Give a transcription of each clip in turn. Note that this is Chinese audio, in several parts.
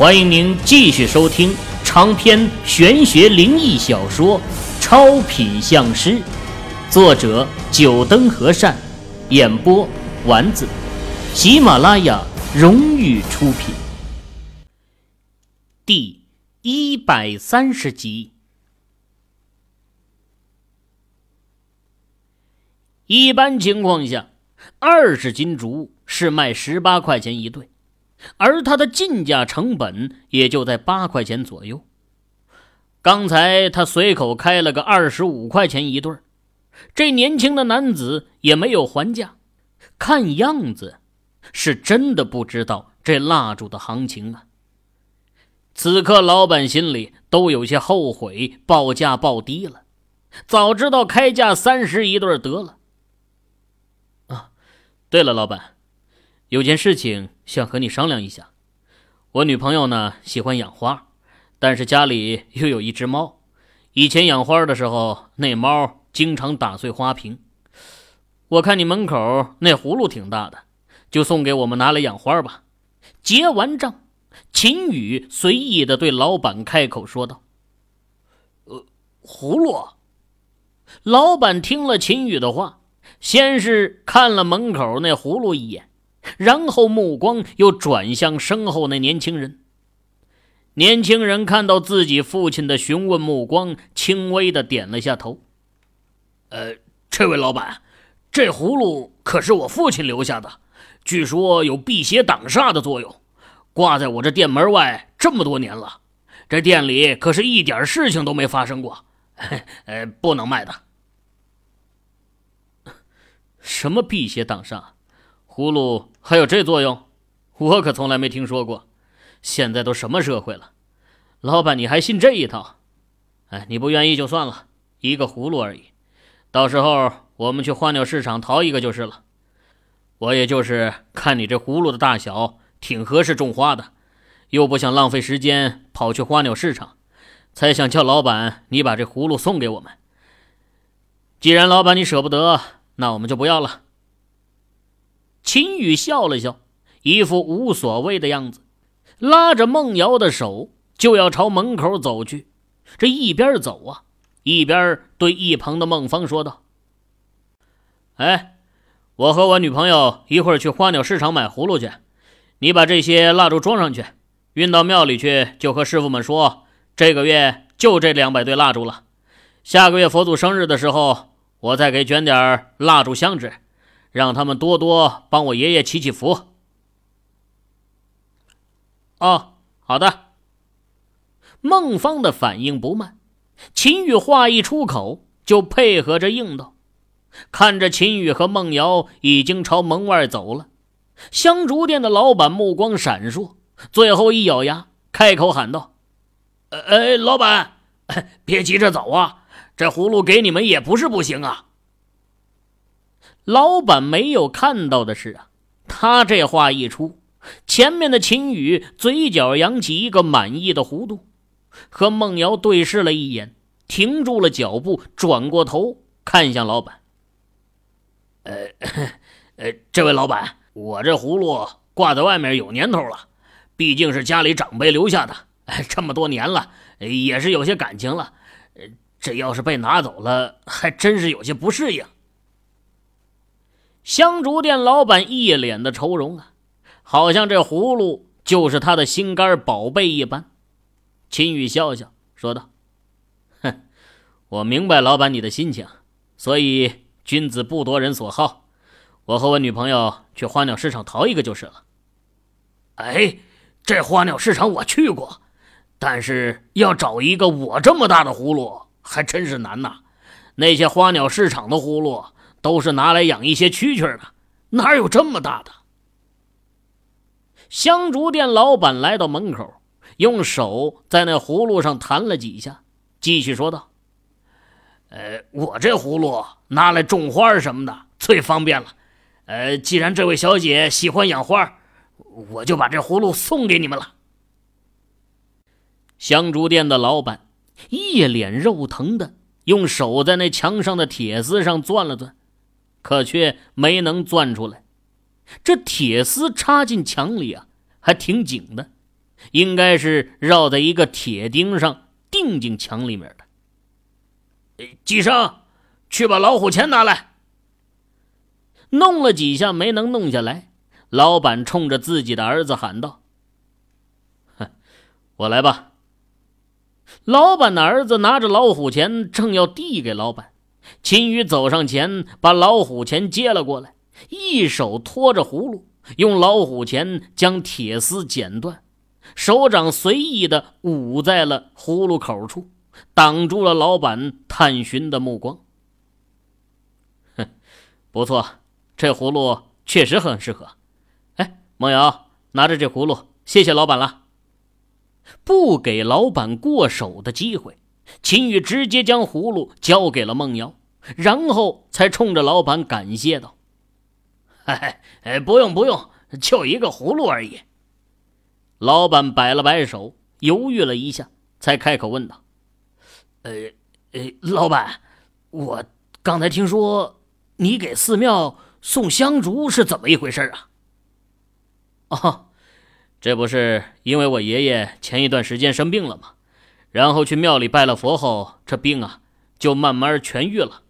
欢迎您继续收听长篇玄学灵异小说《超品相师》，作者：九灯和善，演播：丸子，喜马拉雅荣誉出品。第一百三十集。一般情况下，二十斤竹是卖十八块钱一对。而它的进价成本也就在八块钱左右。刚才他随口开了个二十五块钱一对这年轻的男子也没有还价，看样子是真的不知道这蜡烛的行情啊。此刻老板心里都有些后悔报价报低了，早知道开价三十一对得了。啊，对了，老板。有件事情想和你商量一下，我女朋友呢喜欢养花，但是家里 又有一只猫，以前养花的时候那猫经常打碎花瓶。我看你门口那葫芦挺大的，就送给我们拿来养花吧。结完账，秦宇随意的对老板开口说道：“呃，葫芦。”老板听了秦宇的话，先是看了门口那葫芦一眼。然后目光又转向身后那年轻人。年轻人看到自己父亲的询问目光，轻微的点了下头。呃，这位老板，这葫芦可是我父亲留下的，据说有辟邪挡煞的作用，挂在我这店门外这么多年了，这店里可是一点事情都没发生过。呃，不能卖的。什么辟邪挡煞？葫芦还有这作用，我可从来没听说过。现在都什么社会了，老板你还信这一套？哎，你不愿意就算了，一个葫芦而已，到时候我们去花鸟市场淘一个就是了。我也就是看你这葫芦的大小挺合适种花的，又不想浪费时间跑去花鸟市场，才想叫老板你把这葫芦送给我们。既然老板你舍不得，那我们就不要了。秦宇笑了笑，一副无所谓的样子，拉着孟瑶的手就要朝门口走去。这一边走啊，一边对一旁的孟芳说道：“哎，我和我女朋友一会儿去花鸟市场买葫芦去，你把这些蜡烛装上去，运到庙里去，就和师傅们说，这个月就这两百对蜡烛了。下个月佛祖生日的时候，我再给卷点蜡烛香纸。”让他们多多帮我爷爷祈祈福。哦，好的。孟芳的反应不慢，秦宇话一出口就配合着应道。看着秦宇和孟瑶已经朝门外走了，香烛店的老板目光闪烁，最后一咬牙，开口喊道：“哎，老板，别急着走啊，这葫芦给你们也不是不行啊。”老板没有看到的是啊，他这话一出，前面的秦宇嘴角扬起一个满意的弧度，和孟瑶对视了一眼，停住了脚步，转过头看向老板：“呃，呃，这位老板，我这葫芦挂在外面有年头了，毕竟是家里长辈留下的，这么多年了，也是有些感情了。这要是被拿走了，还真是有些不适应。”香烛店老板一脸的愁容啊，好像这葫芦就是他的心肝宝贝一般。秦宇笑笑说道：“哼，我明白老板你的心情，所以君子不夺人所好。我和我女朋友去花鸟市场淘一个就是了。”哎，这花鸟市场我去过，但是要找一个我这么大的葫芦还真是难呐。那些花鸟市场的葫芦。都是拿来养一些蛐蛐的，哪有这么大的？香烛店老板来到门口，用手在那葫芦上弹了几下，继续说道：“呃，我这葫芦拿来种花什么的最方便了。呃，既然这位小姐喜欢养花，我就把这葫芦送给你们了。”香烛店的老板一脸肉疼的用手在那墙上的铁丝上钻了钻。可却没能钻出来，这铁丝插进墙里啊，还挺紧的。应该是绕在一个铁钉上钉进墙里面的。季生，去把老虎钳拿来。弄了几下没能弄下来，老板冲着自己的儿子喊道：“哼，我来吧。”老板的儿子拿着老虎钳，正要递给老板，秦宇走上前把老虎钳接了过来，一手托着葫芦，用老虎钳将铁丝剪断，手掌随意的捂在了葫芦口处，挡住了老板探寻的目光。哼，不错。这葫芦确实很适合，哎，梦瑶，拿着这葫芦，谢谢老板了。不给老板过手的机会，秦宇直接将葫芦交给了梦瑶，然后才冲着老板感谢道：“哎哎，不用不用，就一个葫芦而已。”老板摆了摆手，犹豫了一下，才开口问道：“呃呃，老板，我刚才听说你给寺庙……”送香烛是怎么一回事啊？哦，这不是因为我爷爷前一段时间生病了吗？然后去庙里拜了佛后，这病啊就慢慢痊愈了。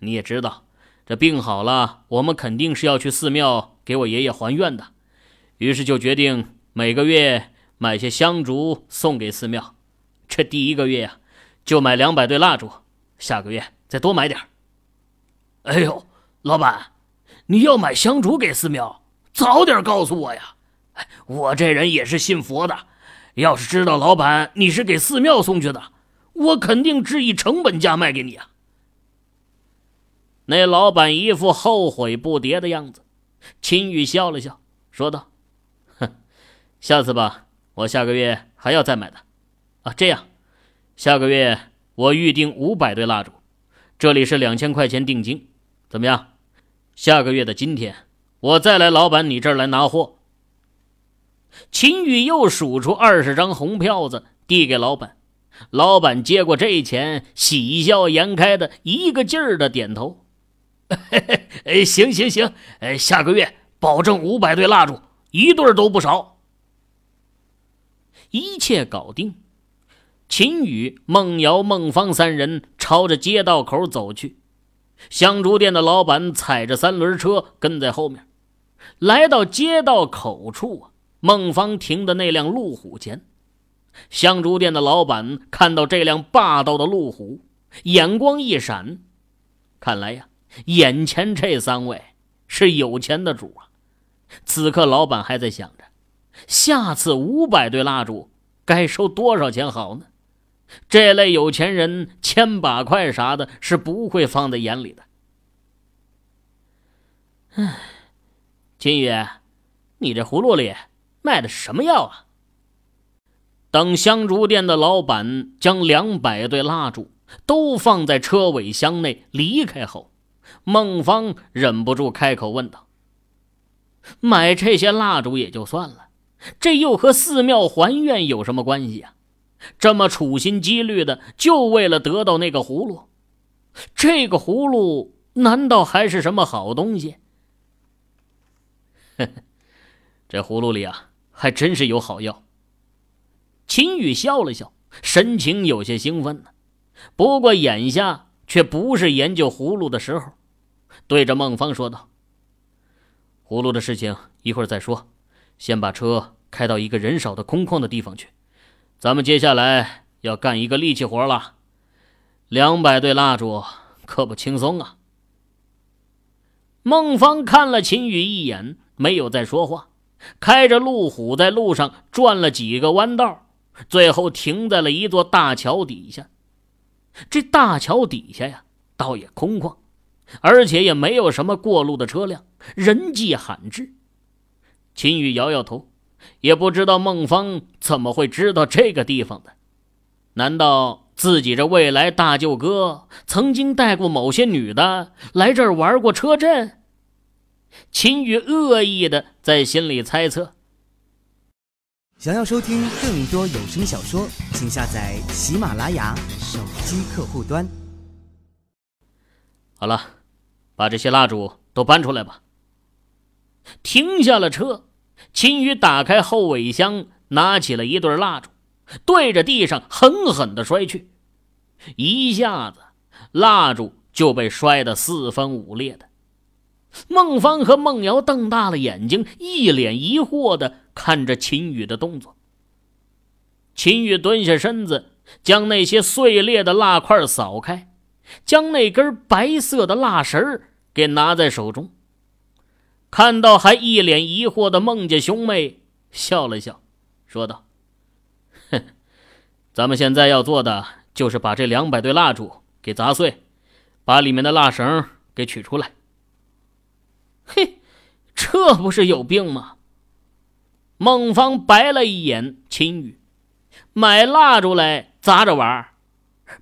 你也知道，这病好了，我们肯定是要去寺庙给我爷爷还愿的。于是就决定每个月买些香烛送给寺庙。这第一个月呀，就买两百对蜡烛，下个月再多买点哎呦，老板！你要买香烛给寺庙，早点告诉我呀！我这人也是信佛的，要是知道老板你是给寺庙送去的，我肯定只以成本价卖给你啊。那老板一副后悔不迭的样子，秦宇笑了笑，说道：“哼，下次吧，我下个月还要再买的。啊，这样，下个月我预定五百对蜡烛，这里是两千块钱定金，怎么样？”下个月的今天，我再来老板你这儿来拿货。秦宇又数出二十张红票子，递给老板。老板接过这钱，喜笑颜开的，一个劲儿的点头。哎，行行行，哎，下个月保证五百对蜡烛，一对都不少。一切搞定，秦宇、孟瑶、孟芳三人朝着街道口走去。香烛店的老板踩着三轮车跟在后面，来到街道口处啊，孟芳停的那辆路虎前，香烛店的老板看到这辆霸道的路虎，眼光一闪，看来呀，眼前这三位是有钱的主啊。此刻老板还在想着，下次五百对蜡烛该收多少钱好呢？这类有钱人，千把块啥的，是不会放在眼里的。唉，金宇，你这葫芦里卖的什么药啊？等香烛店的老板将两百对蜡烛都放在车尾箱内离开后，孟芳忍不住开口问道：“买这些蜡烛也就算了，这又和寺庙还愿有什么关系啊？”这么处心积虑的，就为了得到那个葫芦？这个葫芦难道还是什么好东西？这葫芦里啊，还真是有好药。秦宇笑了笑，神情有些兴奋呢。不过眼下却不是研究葫芦的时候，对着孟芳说道：“葫芦的事情一会儿再说，先把车开到一个人少的空旷的地方去。”咱们接下来要干一个力气活了，两百对蜡烛可不轻松啊！孟芳看了秦宇一眼，没有再说话，开着路虎在路上转了几个弯道，最后停在了一座大桥底下。这大桥底下呀，倒也空旷，而且也没有什么过路的车辆，人迹罕至。秦宇摇摇头。也不知道孟芳怎么会知道这个地方的？难道自己这未来大舅哥曾经带过某些女的来这儿玩过车震？秦宇恶意的在心里猜测。想要收听更多有声小说，请下载喜马拉雅手机客户端。好了，把这些蜡烛都搬出来吧。停下了车。秦宇打开后尾箱，拿起了一对蜡烛，对着地上狠狠的摔去，一下子蜡烛就被摔得四分五裂的。孟芳和孟瑶瞪大了眼睛，一脸疑惑地看着秦宇的动作。秦宇蹲下身子，将那些碎裂的蜡块扫开，将那根白色的蜡绳给拿在手中。看到还一脸疑惑的孟家兄妹，笑了笑，说道：“哼，咱们现在要做的就是把这两百对蜡烛给砸碎，把里面的蜡绳给取出来。”嘿，这不是有病吗？孟芳白了一眼秦宇，买蜡烛来砸着玩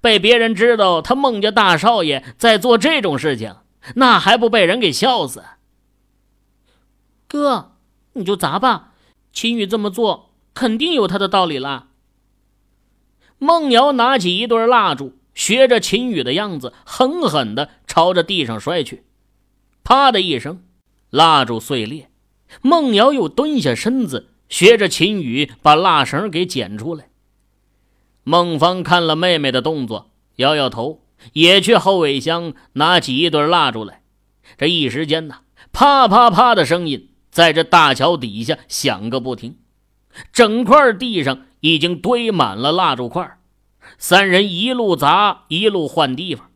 被别人知道他孟家大少爷在做这种事情，那还不被人给笑死？哥，你就砸吧，秦宇这么做肯定有他的道理啦。孟瑶拿起一对蜡烛，学着秦宇的样子，狠狠的朝着地上摔去，啪的一声，蜡烛碎裂。孟瑶又蹲下身子，学着秦宇把蜡绳给捡出来。孟芳看了妹妹的动作，摇摇头，也去后尾箱拿起一对蜡烛来。这一时间呢，啪啪啪的声音。在这大桥底下响个不停，整块地上已经堆满了蜡烛块。三人一路砸，一路换地方。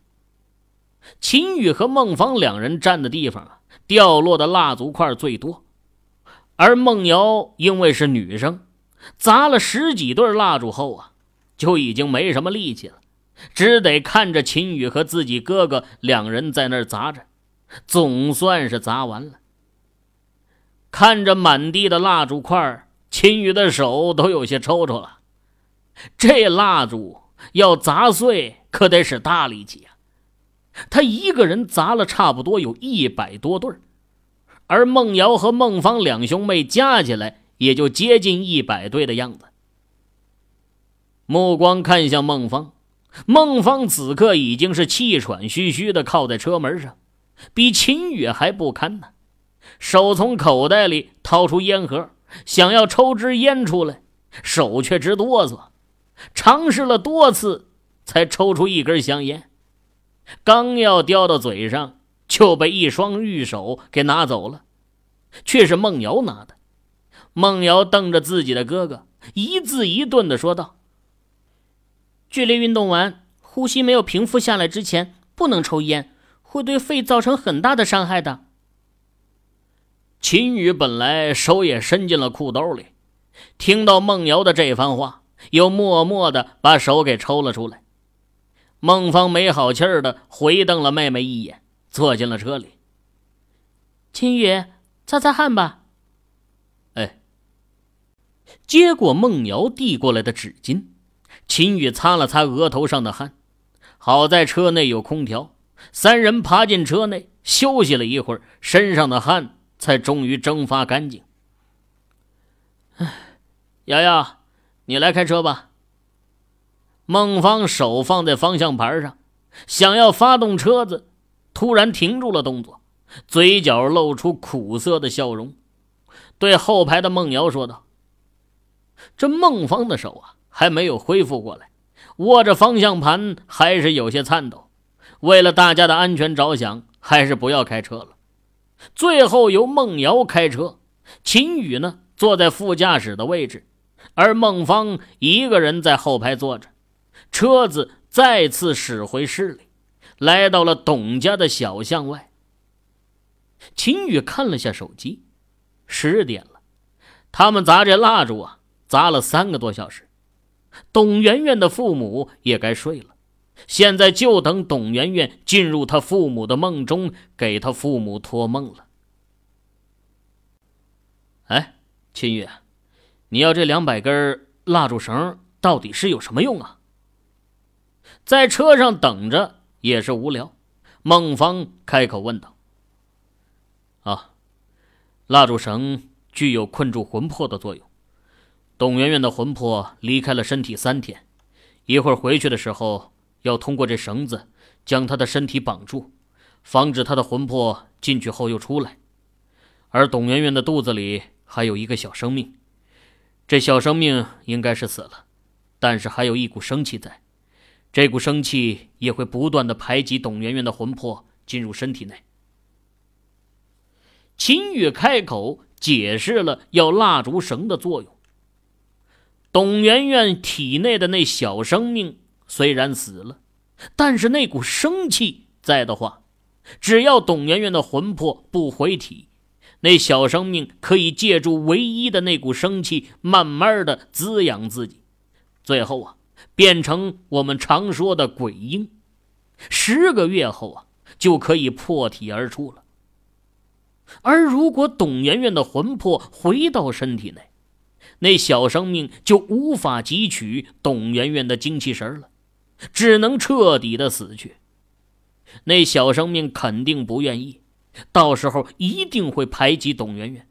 秦宇和孟芳两人站的地方啊，掉落的蜡烛块最多。而孟瑶因为是女生，砸了十几对蜡烛后啊，就已经没什么力气了，只得看着秦宇和自己哥哥两人在那儿砸着，总算是砸完了。看着满地的蜡烛块，秦宇的手都有些抽抽了。这蜡烛要砸碎，可得使大力气啊！他一个人砸了差不多有一百多对儿而孟瑶和孟芳两兄妹加起来也就接近一百对的样子。目光看向孟芳，孟芳此刻已经是气喘吁吁的靠在车门上，比秦宇还不堪呢。手从口袋里掏出烟盒，想要抽支烟出来，手却直哆嗦。尝试了多次，才抽出一根香烟。刚要叼到嘴上，就被一双玉手给拿走了，却是孟瑶拿的。孟瑶瞪着自己的哥哥，一字一顿的说道：“剧烈运动完，呼吸没有平复下来之前，不能抽烟，会对肺造成很大的伤害的。”秦宇本来手也伸进了裤兜里，听到孟瑶的这番话，又默默的把手给抽了出来。孟芳没好气儿的回瞪了妹妹一眼，坐进了车里。秦宇，擦擦汗吧。哎，接过孟瑶递过来的纸巾，秦宇擦了擦额头上的汗。好在车内有空调，三人爬进车内休息了一会儿，身上的汗。才终于蒸发干净。哎，瑶瑶，你来开车吧。孟芳手放在方向盘上，想要发动车子，突然停住了动作，嘴角露出苦涩的笑容，对后排的孟瑶说道：“这孟芳的手啊，还没有恢复过来，握着方向盘还是有些颤抖。为了大家的安全着想，还是不要开车了。”最后由孟瑶开车，秦宇呢坐在副驾驶的位置，而孟芳一个人在后排坐着。车子再次驶回市里，来到了董家的小巷外。秦宇看了下手机，十点了。他们砸这蜡烛啊，砸了三个多小时。董媛媛的父母也该睡了。现在就等董媛媛进入他父母的梦中，给他父母托梦了。哎，秦宇，你要这两百根蜡烛绳到底是有什么用啊？在车上等着也是无聊，孟芳开口问道：“啊，蜡烛绳具有困住魂魄的作用。董媛媛的魂魄离开了身体三天，一会儿回去的时候。”要通过这绳子将她的身体绑住，防止她的魂魄进去后又出来。而董媛媛的肚子里还有一个小生命，这小生命应该是死了，但是还有一股生气在，这股生气也会不断的排挤董媛媛的魂魄进入身体内。秦羽开口解释了要蜡烛绳的作用。董媛媛体内的那小生命虽然死了，但是那股生气在的话，只要董媛媛的魂魄不回体，那小生命可以借助唯一的那股生气，慢慢的滋养自己，最后啊，变成我们常说的鬼婴。十个月后啊，就可以破体而出了。而如果董媛媛的魂魄回到身体内，那小生命就无法汲取董媛媛的精气神了，只能彻底的死去。那小生命肯定不愿意，到时候一定会排挤董媛媛。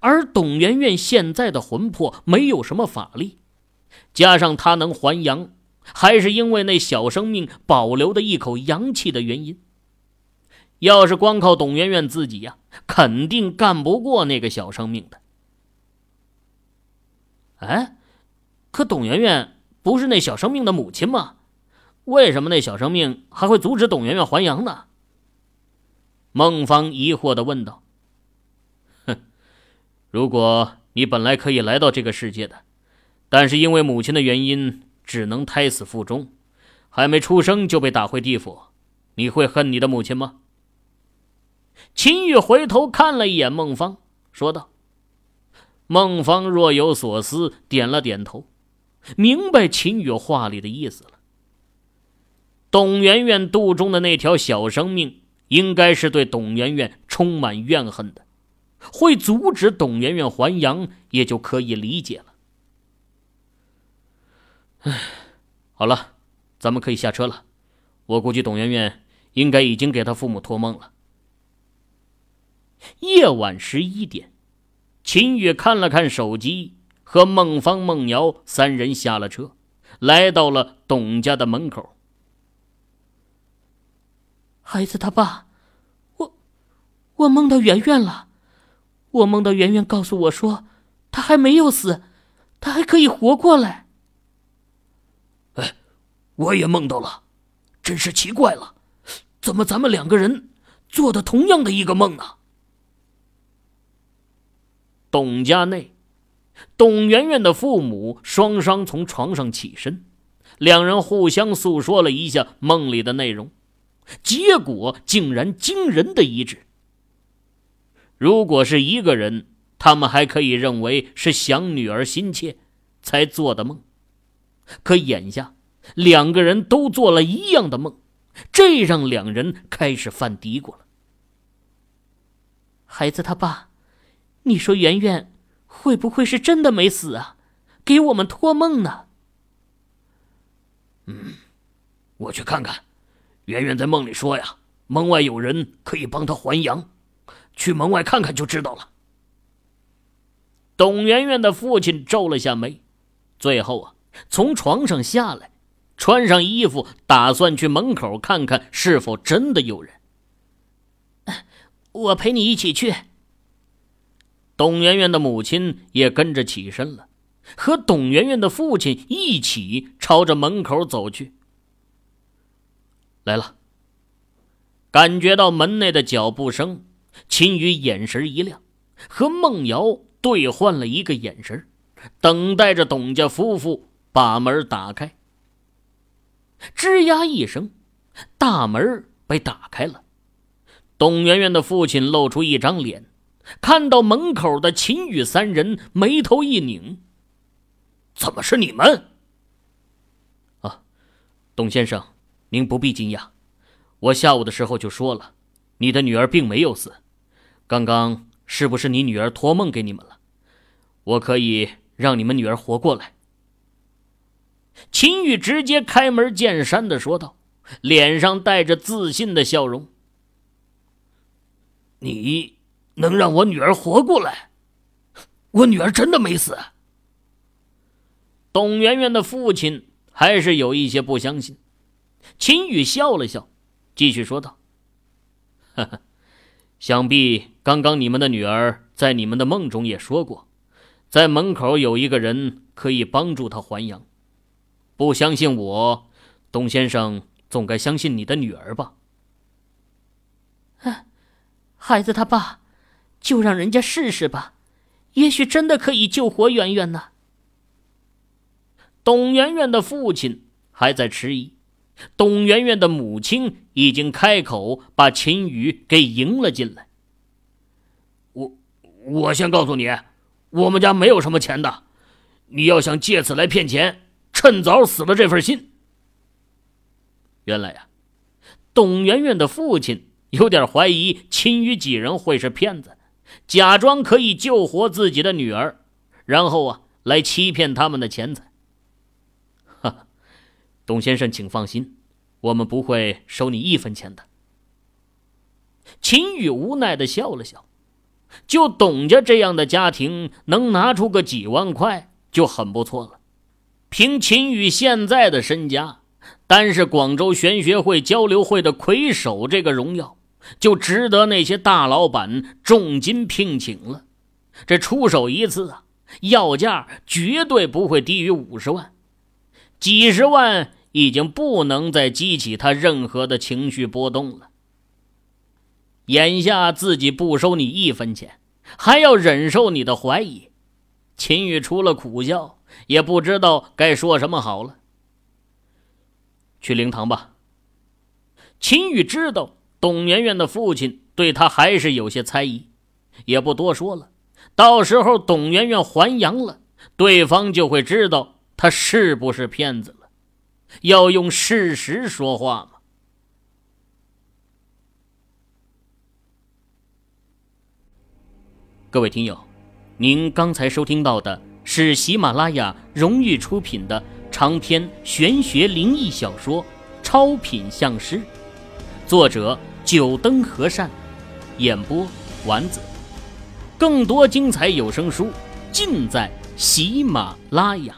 而董媛媛现在的魂魄没有什么法力，加上他能还阳，还是因为那小生命保留的一口阳气的原因。要是光靠董媛媛自己呀，肯定干不过那个小生命的。哎，可董媛媛不是那小生命的母亲吗？为什么那小生命还会阻止董媛媛还阳呢？孟芳疑惑的问道。哼，如果你本来可以来到这个世界的，但是因为母亲的原因，只能胎死腹中，还没出生就被打回地府，你会恨你的母亲吗？秦玉回头看了一眼孟芳，说道。孟芳若有所思，点了点头，明白秦羽话里的意思了。董媛媛肚中的那条小生命，应该是对董媛媛充满怨恨的，会阻止董媛媛还阳，也就可以理解了。唉，好了，咱们可以下车了。我估计董媛媛应该已经给她父母托梦了。夜晚十一点。秦宇看了看手机，和孟芳、孟瑶三人下了车，来到了董家的门口。孩子他爸，我我梦到圆圆了，我梦到圆圆告诉我说，他还没有死，他还可以活过来。我也梦到了，真是奇怪了，怎么咱们两个人做的同样的一个梦呢？董家内，董媛媛的父母双双从床上起身，两人互相诉说了一下梦里的内容，结果竟然惊人的一致。如果是一个人，他们还可以认为是想女儿心切才做的梦，可眼下两个人都做了一样的梦，这让两人开始犯嘀咕了。孩子他爸。你说圆圆会不会是真的没死啊？给我们托梦呢？嗯，我去看看。圆圆在梦里说呀，门外有人可以帮她还阳，去门外看看就知道了。董圆圆的父亲皱了下眉，最后啊，从床上下来，穿上衣服，打算去门口看看是否真的有人。我陪你一起去。董媛媛的母亲也跟着起身了，和董媛媛的父亲一起朝着门口走去。来了，感觉到门内的脚步声，秦宇眼神一亮，和孟瑶兑换了一个眼神，等待着董家夫妇把门打开。吱呀一声，大门被打开了，董媛媛的父亲露出一张脸。看到门口的秦羽三人，眉头一拧：“怎么是你们？”啊，董先生，您不必惊讶。我下午的时候就说了，你的女儿并没有死。刚刚是不是你女儿托梦给你们了？我可以让你们女儿活过来。”秦宇直接开门见山的说道，脸上带着自信的笑容：“你。”能让我女儿活过来？我女儿真的没死。董媛媛的父亲还是有一些不相信。秦宇笑了笑，继续说道：“哈哈，想必刚刚你们的女儿在你们的梦中也说过，在门口有一个人可以帮助她还阳。不相信我，董先生总该相信你的女儿吧？哎，孩子他爸，就让人家试试吧，也许真的可以救活圆圆呢。董圆圆的父亲还在迟疑，董圆圆的母亲已经开口把秦宇给迎了进来。我，我先告诉你，我们家没有什么钱的，你要想借此来骗钱，趁早死了这份心。原来呀，董媛媛的父亲有点怀疑秦宇几人会是骗子，假装可以救活自己的女儿，然后啊来欺骗他们的钱财。哈，董先生，请放心，我们不会收你一分钱的。秦宇无奈的笑了笑，就董家这样的家庭，能拿出个几万块就很不错了。凭秦宇现在的身家。单是广州玄学会交流会的魁首这个荣耀，就值得那些大老板重金聘请了。这出手一次啊，要价绝对不会低于五十万。几十万已经不能再激起他任何的情绪波动了。眼下自己不收你一分钱，还要忍受你的怀疑，秦宇除了苦笑，也不知道该说什么好了。去灵堂吧。秦宇知道董媛媛的父亲对他还是有些猜疑，也不多说了。到时候董媛媛还阳了，对方就会知道他是不是骗子了。要用事实说话嘛。各位听友，您刚才收听到的是喜马拉雅荣誉出品的。长篇玄学灵异小说《超品相师》，作者九灯和善，演播丸子。更多精彩有声书尽在喜马拉雅。